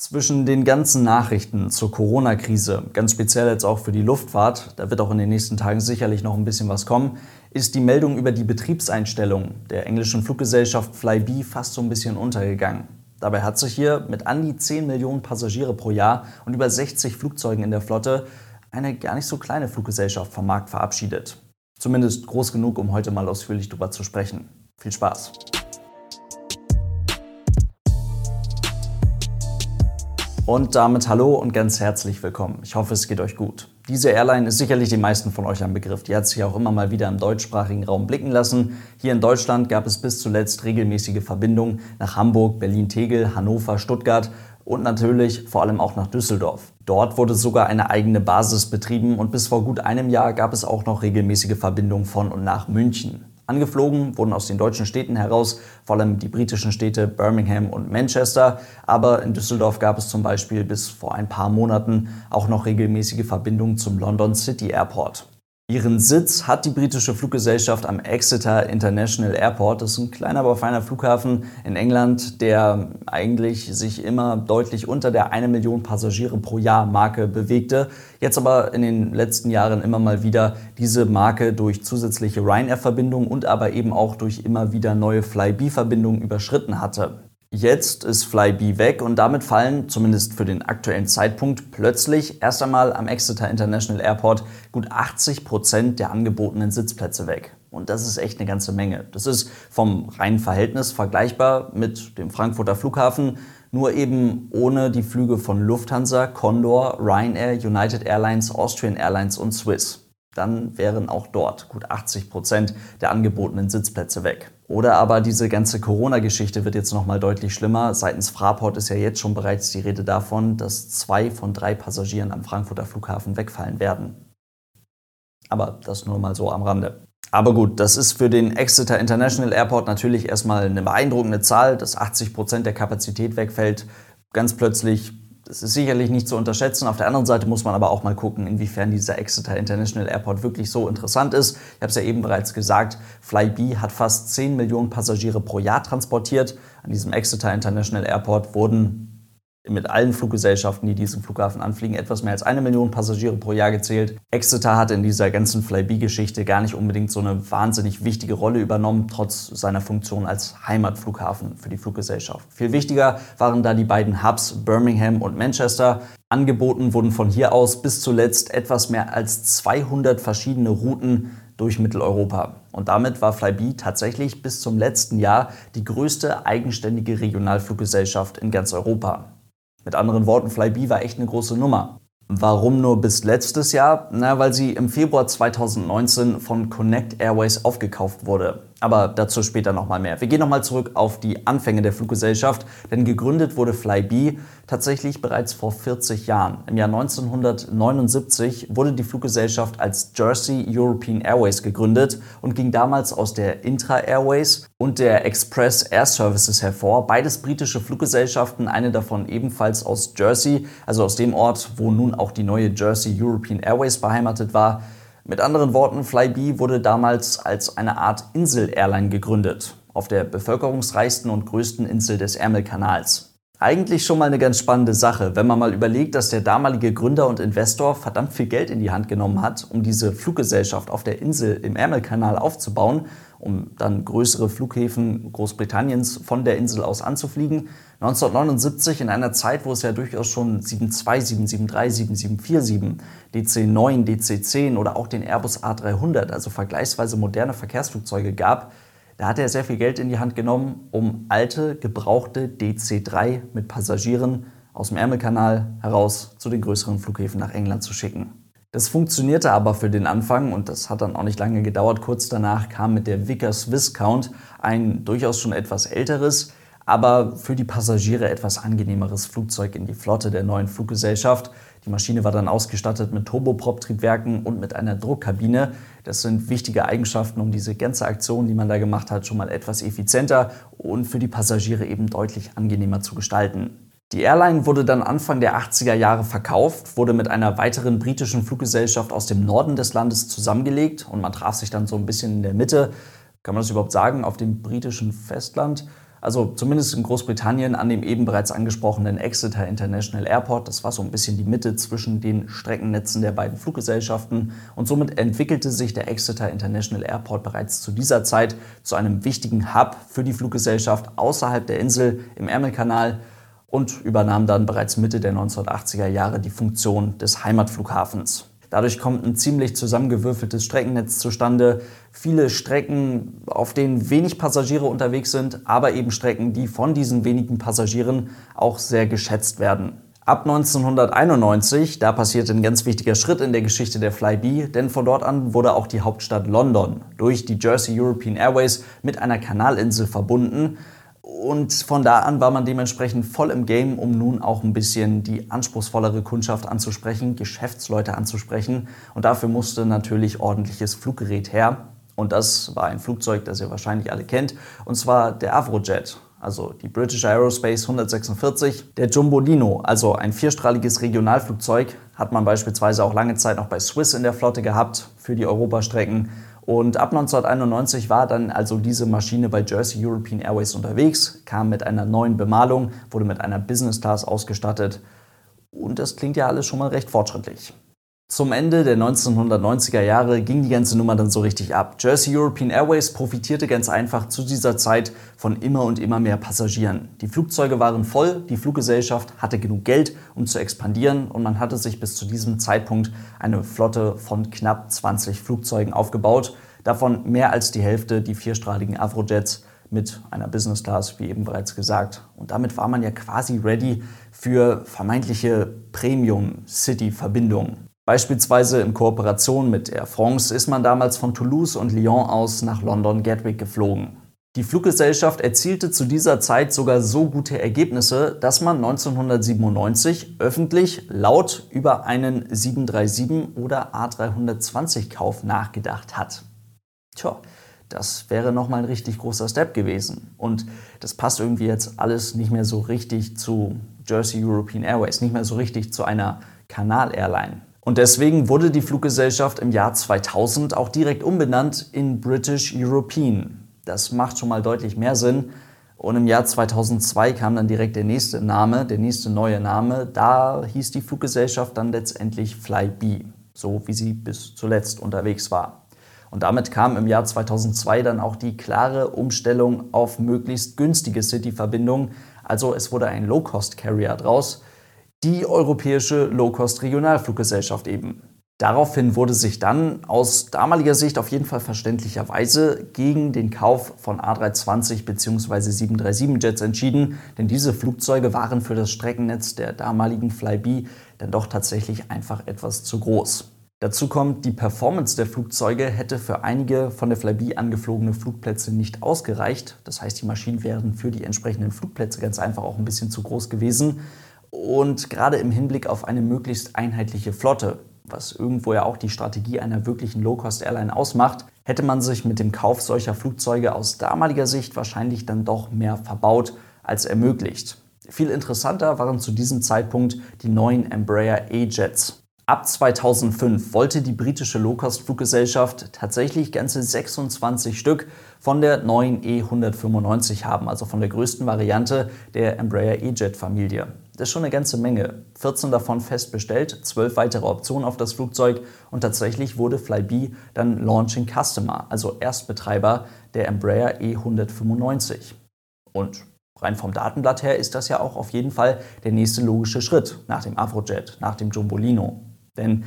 Zwischen den ganzen Nachrichten zur Corona-Krise, ganz speziell jetzt auch für die Luftfahrt, da wird auch in den nächsten Tagen sicherlich noch ein bisschen was kommen, ist die Meldung über die Betriebseinstellung der englischen Fluggesellschaft Flybe fast so ein bisschen untergegangen. Dabei hat sich hier mit an die 10 Millionen Passagiere pro Jahr und über 60 Flugzeugen in der Flotte eine gar nicht so kleine Fluggesellschaft vom Markt verabschiedet. Zumindest groß genug, um heute mal ausführlich darüber zu sprechen. Viel Spaß! Und damit hallo und ganz herzlich willkommen. Ich hoffe, es geht euch gut. Diese Airline ist sicherlich den meisten von euch ein Begriff. Die hat sich auch immer mal wieder im deutschsprachigen Raum blicken lassen. Hier in Deutschland gab es bis zuletzt regelmäßige Verbindungen nach Hamburg, Berlin-Tegel, Hannover, Stuttgart und natürlich vor allem auch nach Düsseldorf. Dort wurde sogar eine eigene Basis betrieben und bis vor gut einem Jahr gab es auch noch regelmäßige Verbindungen von und nach München. Angeflogen wurden aus den deutschen Städten heraus vor allem die britischen Städte Birmingham und Manchester, aber in Düsseldorf gab es zum Beispiel bis vor ein paar Monaten auch noch regelmäßige Verbindungen zum London City Airport. Ihren Sitz hat die britische Fluggesellschaft am Exeter International Airport. Das ist ein kleiner, aber feiner Flughafen in England, der eigentlich sich immer deutlich unter der 1 Million Passagiere pro Jahr Marke bewegte. Jetzt aber in den letzten Jahren immer mal wieder diese Marke durch zusätzliche Ryanair-Verbindungen und aber eben auch durch immer wieder neue Flybe-Verbindungen überschritten hatte. Jetzt ist Flybe weg und damit fallen, zumindest für den aktuellen Zeitpunkt, plötzlich erst einmal am Exeter International Airport gut 80 Prozent der angebotenen Sitzplätze weg. Und das ist echt eine ganze Menge. Das ist vom reinen Verhältnis vergleichbar mit dem Frankfurter Flughafen, nur eben ohne die Flüge von Lufthansa, Condor, Ryanair, United Airlines, Austrian Airlines und Swiss dann wären auch dort gut 80 Prozent der angebotenen Sitzplätze weg. Oder aber diese ganze Corona-Geschichte wird jetzt nochmal deutlich schlimmer. Seitens Fraport ist ja jetzt schon bereits die Rede davon, dass zwei von drei Passagieren am Frankfurter Flughafen wegfallen werden. Aber das nur mal so am Rande. Aber gut, das ist für den Exeter International Airport natürlich erstmal eine beeindruckende Zahl, dass 80 Prozent der Kapazität wegfällt. Ganz plötzlich das ist sicherlich nicht zu unterschätzen. Auf der anderen Seite muss man aber auch mal gucken, inwiefern dieser Exeter International Airport wirklich so interessant ist. Ich habe es ja eben bereits gesagt, Flybe hat fast 10 Millionen Passagiere pro Jahr transportiert. An diesem Exeter International Airport wurden mit allen Fluggesellschaften, die diesen Flughafen anfliegen, etwas mehr als eine Million Passagiere pro Jahr gezählt. Exeter hat in dieser ganzen Flybe-Geschichte gar nicht unbedingt so eine wahnsinnig wichtige Rolle übernommen, trotz seiner Funktion als Heimatflughafen für die Fluggesellschaft. Viel wichtiger waren da die beiden Hubs Birmingham und Manchester. Angeboten wurden von hier aus bis zuletzt etwas mehr als 200 verschiedene Routen durch Mitteleuropa. Und damit war Flybe tatsächlich bis zum letzten Jahr die größte eigenständige Regionalfluggesellschaft in ganz Europa. Mit anderen Worten, Flybe war echt eine große Nummer. Warum nur bis letztes Jahr? Na, weil sie im Februar 2019 von Connect Airways aufgekauft wurde. Aber dazu später nochmal mehr. Wir gehen nochmal zurück auf die Anfänge der Fluggesellschaft, denn gegründet wurde Flybe tatsächlich bereits vor 40 Jahren. Im Jahr 1979 wurde die Fluggesellschaft als Jersey European Airways gegründet und ging damals aus der Intra Airways und der Express Air Services hervor. Beides britische Fluggesellschaften, eine davon ebenfalls aus Jersey, also aus dem Ort, wo nun auch die neue Jersey European Airways beheimatet war. Mit anderen Worten, Flybe wurde damals als eine Art Insel-Airline gegründet, auf der bevölkerungsreichsten und größten Insel des Ärmelkanals. Eigentlich schon mal eine ganz spannende Sache, wenn man mal überlegt, dass der damalige Gründer und Investor verdammt viel Geld in die Hand genommen hat, um diese Fluggesellschaft auf der Insel im Ärmelkanal aufzubauen um dann größere Flughäfen Großbritanniens von der Insel aus anzufliegen. 1979 in einer Zeit, wo es ja durchaus schon 727, 773, 747, DC-9, DC-10 oder auch den Airbus A300, also vergleichsweise moderne Verkehrsflugzeuge gab, da hat er sehr viel Geld in die Hand genommen, um alte, gebrauchte DC-3 mit Passagieren aus dem Ärmelkanal heraus zu den größeren Flughäfen nach England zu schicken. Das funktionierte aber für den Anfang und das hat dann auch nicht lange gedauert. Kurz danach kam mit der Vickers Viscount ein durchaus schon etwas älteres, aber für die Passagiere etwas angenehmeres Flugzeug in die Flotte der neuen Fluggesellschaft. Die Maschine war dann ausgestattet mit Turboprop-Triebwerken und mit einer Druckkabine. Das sind wichtige Eigenschaften, um diese ganze Aktion, die man da gemacht hat, schon mal etwas effizienter und für die Passagiere eben deutlich angenehmer zu gestalten. Die Airline wurde dann Anfang der 80er Jahre verkauft, wurde mit einer weiteren britischen Fluggesellschaft aus dem Norden des Landes zusammengelegt und man traf sich dann so ein bisschen in der Mitte, kann man das überhaupt sagen, auf dem britischen Festland. also zumindest in Großbritannien, an dem eben bereits angesprochenen Exeter International Airport. Das war so ein bisschen die Mitte zwischen den Streckennetzen der beiden Fluggesellschaften und somit entwickelte sich der Exeter International Airport bereits zu dieser Zeit zu einem wichtigen Hub für die Fluggesellschaft außerhalb der Insel im Ärmelkanal und übernahm dann bereits Mitte der 1980er Jahre die Funktion des Heimatflughafens. Dadurch kommt ein ziemlich zusammengewürfeltes Streckennetz zustande. Viele Strecken, auf denen wenig Passagiere unterwegs sind, aber eben Strecken, die von diesen wenigen Passagieren auch sehr geschätzt werden. Ab 1991, da passierte ein ganz wichtiger Schritt in der Geschichte der Flybe, denn von dort an wurde auch die Hauptstadt London durch die Jersey European Airways mit einer Kanalinsel verbunden. Und von da an war man dementsprechend voll im Game, um nun auch ein bisschen die anspruchsvollere Kundschaft anzusprechen, Geschäftsleute anzusprechen. Und dafür musste natürlich ordentliches Fluggerät her. Und das war ein Flugzeug, das ihr wahrscheinlich alle kennt, und zwar der Avrojet, also die British Aerospace 146. Der Jumbolino, also ein vierstrahliges Regionalflugzeug, hat man beispielsweise auch lange Zeit noch bei Swiss in der Flotte gehabt für die Europastrecken. Und ab 1991 war dann also diese Maschine bei Jersey European Airways unterwegs, kam mit einer neuen Bemalung, wurde mit einer Business Class ausgestattet. Und das klingt ja alles schon mal recht fortschrittlich. Zum Ende der 1990er Jahre ging die ganze Nummer dann so richtig ab. Jersey European Airways profitierte ganz einfach zu dieser Zeit von immer und immer mehr Passagieren. Die Flugzeuge waren voll, die Fluggesellschaft hatte genug Geld, um zu expandieren und man hatte sich bis zu diesem Zeitpunkt eine Flotte von knapp 20 Flugzeugen aufgebaut. Davon mehr als die Hälfte die vierstrahligen Avrojets mit einer Business Class, wie eben bereits gesagt. Und damit war man ja quasi ready für vermeintliche Premium-City-Verbindungen. Beispielsweise in Kooperation mit Air France ist man damals von Toulouse und Lyon aus nach London Gatwick geflogen. Die Fluggesellschaft erzielte zu dieser Zeit sogar so gute Ergebnisse, dass man 1997 öffentlich laut über einen 737 oder A320 Kauf nachgedacht hat. Tja, das wäre nochmal ein richtig großer Step gewesen. Und das passt irgendwie jetzt alles nicht mehr so richtig zu Jersey European Airways, nicht mehr so richtig zu einer Kanal-Airline. Und deswegen wurde die Fluggesellschaft im Jahr 2000 auch direkt umbenannt in British European. Das macht schon mal deutlich mehr Sinn. Und im Jahr 2002 kam dann direkt der nächste Name, der nächste neue Name. Da hieß die Fluggesellschaft dann letztendlich Flybe, so wie sie bis zuletzt unterwegs war. Und damit kam im Jahr 2002 dann auch die klare Umstellung auf möglichst günstige City-Verbindungen. Also es wurde ein Low-Cost-Carrier draus die europäische Low-Cost-Regionalfluggesellschaft eben. Daraufhin wurde sich dann aus damaliger Sicht auf jeden Fall verständlicherweise gegen den Kauf von A320 bzw. 737 Jets entschieden, denn diese Flugzeuge waren für das Streckennetz der damaligen Flybe dann doch tatsächlich einfach etwas zu groß. Dazu kommt, die Performance der Flugzeuge hätte für einige von der Flybe angeflogene Flugplätze nicht ausgereicht. Das heißt, die Maschinen wären für die entsprechenden Flugplätze ganz einfach auch ein bisschen zu groß gewesen. Und gerade im Hinblick auf eine möglichst einheitliche Flotte, was irgendwo ja auch die Strategie einer wirklichen Low-Cost-Airline ausmacht, hätte man sich mit dem Kauf solcher Flugzeuge aus damaliger Sicht wahrscheinlich dann doch mehr verbaut als ermöglicht. Viel interessanter waren zu diesem Zeitpunkt die neuen Embraer A-Jets. Ab 2005 wollte die britische Low-Cost-Fluggesellschaft tatsächlich ganze 26 Stück von der neuen E195 haben, also von der größten Variante der Embraer E-Jet-Familie. Das ist schon eine ganze Menge. 14 davon fest bestellt, 12 weitere Optionen auf das Flugzeug und tatsächlich wurde Flybe dann Launching Customer, also Erstbetreiber der Embraer E195. Und rein vom Datenblatt her ist das ja auch auf jeden Fall der nächste logische Schritt nach dem Avrojet, nach dem Jumbolino. Denn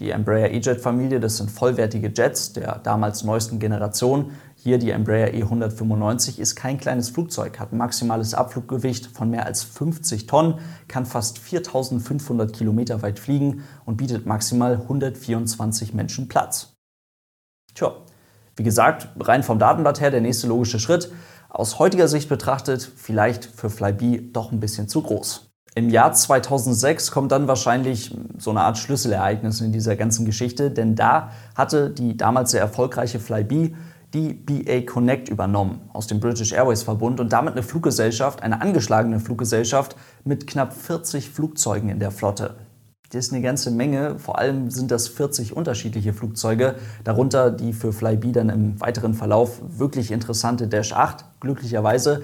die Embraer E-Jet-Familie, das sind vollwertige Jets der damals neuesten Generation, hier die Embraer E195 ist kein kleines Flugzeug, hat ein maximales Abfluggewicht von mehr als 50 Tonnen, kann fast 4500 Kilometer weit fliegen und bietet maximal 124 Menschen Platz. Tja, wie gesagt, rein vom Datenblatt her der nächste logische Schritt. Aus heutiger Sicht betrachtet vielleicht für Flybe doch ein bisschen zu groß. Im Jahr 2006 kommt dann wahrscheinlich so eine Art Schlüsselereignis in dieser ganzen Geschichte, denn da hatte die damals sehr erfolgreiche Flybe die BA Connect übernommen aus dem British Airways Verbund und damit eine Fluggesellschaft, eine angeschlagene Fluggesellschaft mit knapp 40 Flugzeugen in der Flotte. Das ist eine ganze Menge, vor allem sind das 40 unterschiedliche Flugzeuge, darunter die für Flybe dann im weiteren Verlauf wirklich interessante Dash 8, glücklicherweise.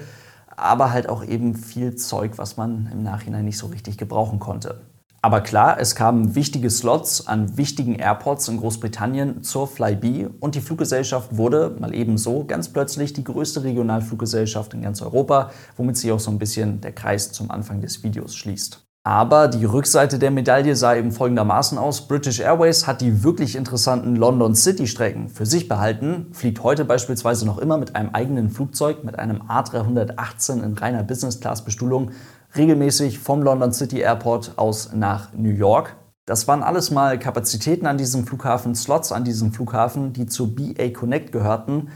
aber halt auch eben viel Zeug, was man im Nachhinein nicht so richtig gebrauchen konnte. Aber klar, es kamen wichtige Slots an wichtigen Airports in Großbritannien zur Flybe und die Fluggesellschaft wurde mal ebenso ganz plötzlich die größte Regionalfluggesellschaft in ganz Europa, womit sich auch so ein bisschen der Kreis zum Anfang des Videos schließt. Aber die Rückseite der Medaille sah eben folgendermaßen aus. British Airways hat die wirklich interessanten London City-Strecken für sich behalten, fliegt heute beispielsweise noch immer mit einem eigenen Flugzeug, mit einem A318 in reiner Business-Class-Bestuhlung regelmäßig vom London City Airport aus nach New York. Das waren alles mal Kapazitäten an diesem Flughafen, Slots an diesem Flughafen, die zu BA Connect gehörten.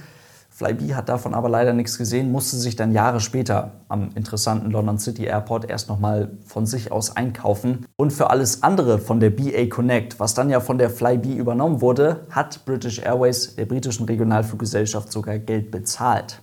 Flybe hat davon aber leider nichts gesehen, musste sich dann Jahre später am interessanten London City Airport erst nochmal von sich aus einkaufen. Und für alles andere von der BA Connect, was dann ja von der Flybe übernommen wurde, hat British Airways der britischen Regionalfluggesellschaft sogar Geld bezahlt.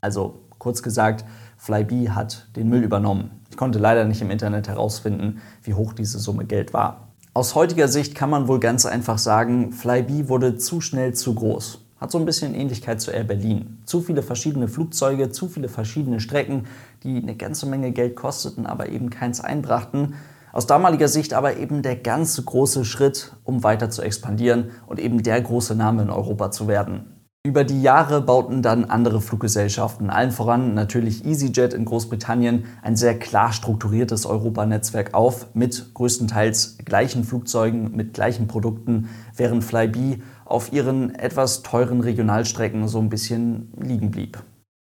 Also kurz gesagt, Flybe hat den Müll übernommen. Ich konnte leider nicht im Internet herausfinden, wie hoch diese Summe Geld war. Aus heutiger Sicht kann man wohl ganz einfach sagen, Flybe wurde zu schnell zu groß. Hat so ein bisschen Ähnlichkeit zu Air Berlin. Zu viele verschiedene Flugzeuge, zu viele verschiedene Strecken, die eine ganze Menge Geld kosteten, aber eben keins einbrachten. Aus damaliger Sicht aber eben der ganz große Schritt, um weiter zu expandieren und eben der große Name in Europa zu werden. Über die Jahre bauten dann andere Fluggesellschaften, allen voran natürlich EasyJet in Großbritannien, ein sehr klar strukturiertes Europanetzwerk auf mit größtenteils gleichen Flugzeugen, mit gleichen Produkten, während Flybe auf ihren etwas teuren Regionalstrecken so ein bisschen liegen blieb.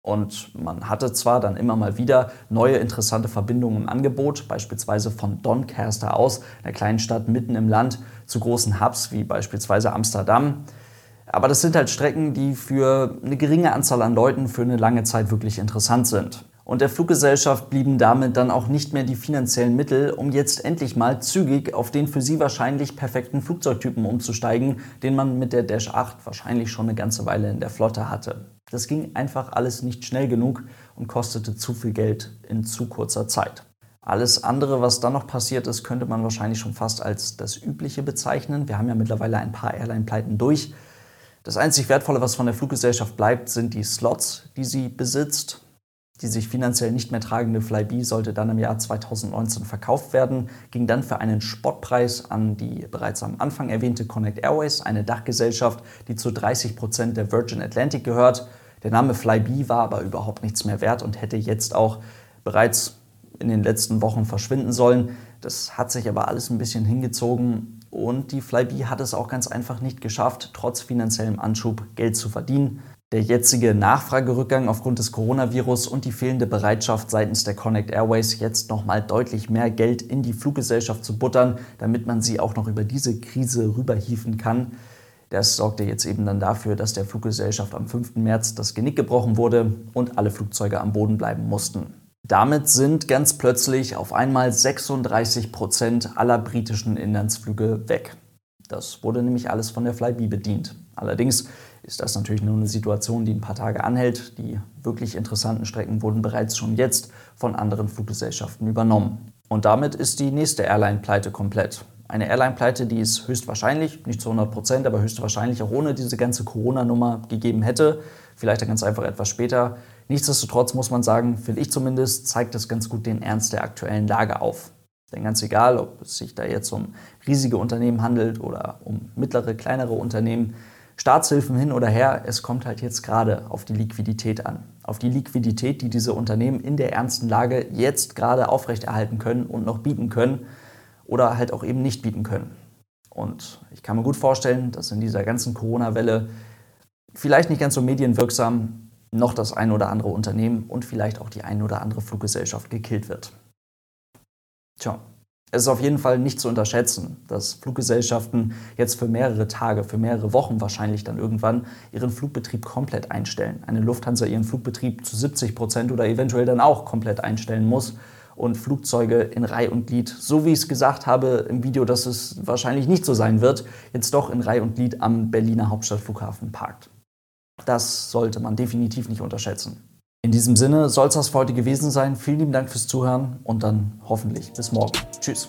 Und man hatte zwar dann immer mal wieder neue interessante Verbindungen im Angebot, beispielsweise von Doncaster aus, einer kleinen Stadt mitten im Land, zu großen Hubs wie beispielsweise Amsterdam. Aber das sind halt Strecken, die für eine geringe Anzahl an Leuten für eine lange Zeit wirklich interessant sind. Und der Fluggesellschaft blieben damit dann auch nicht mehr die finanziellen Mittel, um jetzt endlich mal zügig auf den für sie wahrscheinlich perfekten Flugzeugtypen umzusteigen, den man mit der Dash 8 wahrscheinlich schon eine ganze Weile in der Flotte hatte. Das ging einfach alles nicht schnell genug und kostete zu viel Geld in zu kurzer Zeit. Alles andere, was dann noch passiert ist, könnte man wahrscheinlich schon fast als das Übliche bezeichnen. Wir haben ja mittlerweile ein paar Airline-Pleiten durch. Das einzig Wertvolle, was von der Fluggesellschaft bleibt, sind die Slots, die sie besitzt. Die sich finanziell nicht mehr tragende Flybe sollte dann im Jahr 2019 verkauft werden, ging dann für einen Spottpreis an die bereits am Anfang erwähnte Connect Airways, eine Dachgesellschaft, die zu 30 Prozent der Virgin Atlantic gehört. Der Name Flybe war aber überhaupt nichts mehr wert und hätte jetzt auch bereits in den letzten Wochen verschwinden sollen. Das hat sich aber alles ein bisschen hingezogen und die Flybe hat es auch ganz einfach nicht geschafft, trotz finanziellem Anschub Geld zu verdienen. Der jetzige Nachfragerückgang aufgrund des Coronavirus und die fehlende Bereitschaft seitens der Connect Airways, jetzt nochmal deutlich mehr Geld in die Fluggesellschaft zu buttern, damit man sie auch noch über diese Krise rüberhieven kann, das sorgte jetzt eben dann dafür, dass der Fluggesellschaft am 5. März das Genick gebrochen wurde und alle Flugzeuge am Boden bleiben mussten. Damit sind ganz plötzlich auf einmal 36 Prozent aller britischen Inlandsflüge weg. Das wurde nämlich alles von der Flybe bedient. Allerdings ist das natürlich nur eine Situation, die ein paar Tage anhält. Die wirklich interessanten Strecken wurden bereits schon jetzt von anderen Fluggesellschaften übernommen. Und damit ist die nächste Airline-Pleite komplett. Eine Airline-Pleite, die es höchstwahrscheinlich, nicht zu 100 Prozent, aber höchstwahrscheinlich auch ohne diese ganze Corona-Nummer gegeben hätte. Vielleicht dann ganz einfach etwas später. Nichtsdestotrotz muss man sagen, finde ich zumindest, zeigt das ganz gut den Ernst der aktuellen Lage auf. Denn ganz egal, ob es sich da jetzt um riesige Unternehmen handelt oder um mittlere, kleinere Unternehmen, Staatshilfen hin oder her, es kommt halt jetzt gerade auf die Liquidität an. Auf die Liquidität, die diese Unternehmen in der ernsten Lage jetzt gerade aufrechterhalten können und noch bieten können oder halt auch eben nicht bieten können. Und ich kann mir gut vorstellen, dass in dieser ganzen Corona-Welle vielleicht nicht ganz so medienwirksam noch das ein oder andere Unternehmen und vielleicht auch die ein oder andere Fluggesellschaft gekillt wird. Tja, es ist auf jeden Fall nicht zu unterschätzen, dass Fluggesellschaften jetzt für mehrere Tage, für mehrere Wochen wahrscheinlich dann irgendwann ihren Flugbetrieb komplett einstellen. Eine Lufthansa ihren Flugbetrieb zu 70 Prozent oder eventuell dann auch komplett einstellen muss und Flugzeuge in Reih und Glied, so wie ich es gesagt habe im Video, dass es wahrscheinlich nicht so sein wird, jetzt doch in Reih und Glied am Berliner Hauptstadtflughafen parkt. Das sollte man definitiv nicht unterschätzen. In diesem Sinne soll es das für heute gewesen sein. Vielen lieben Dank fürs Zuhören und dann hoffentlich bis morgen. Tschüss.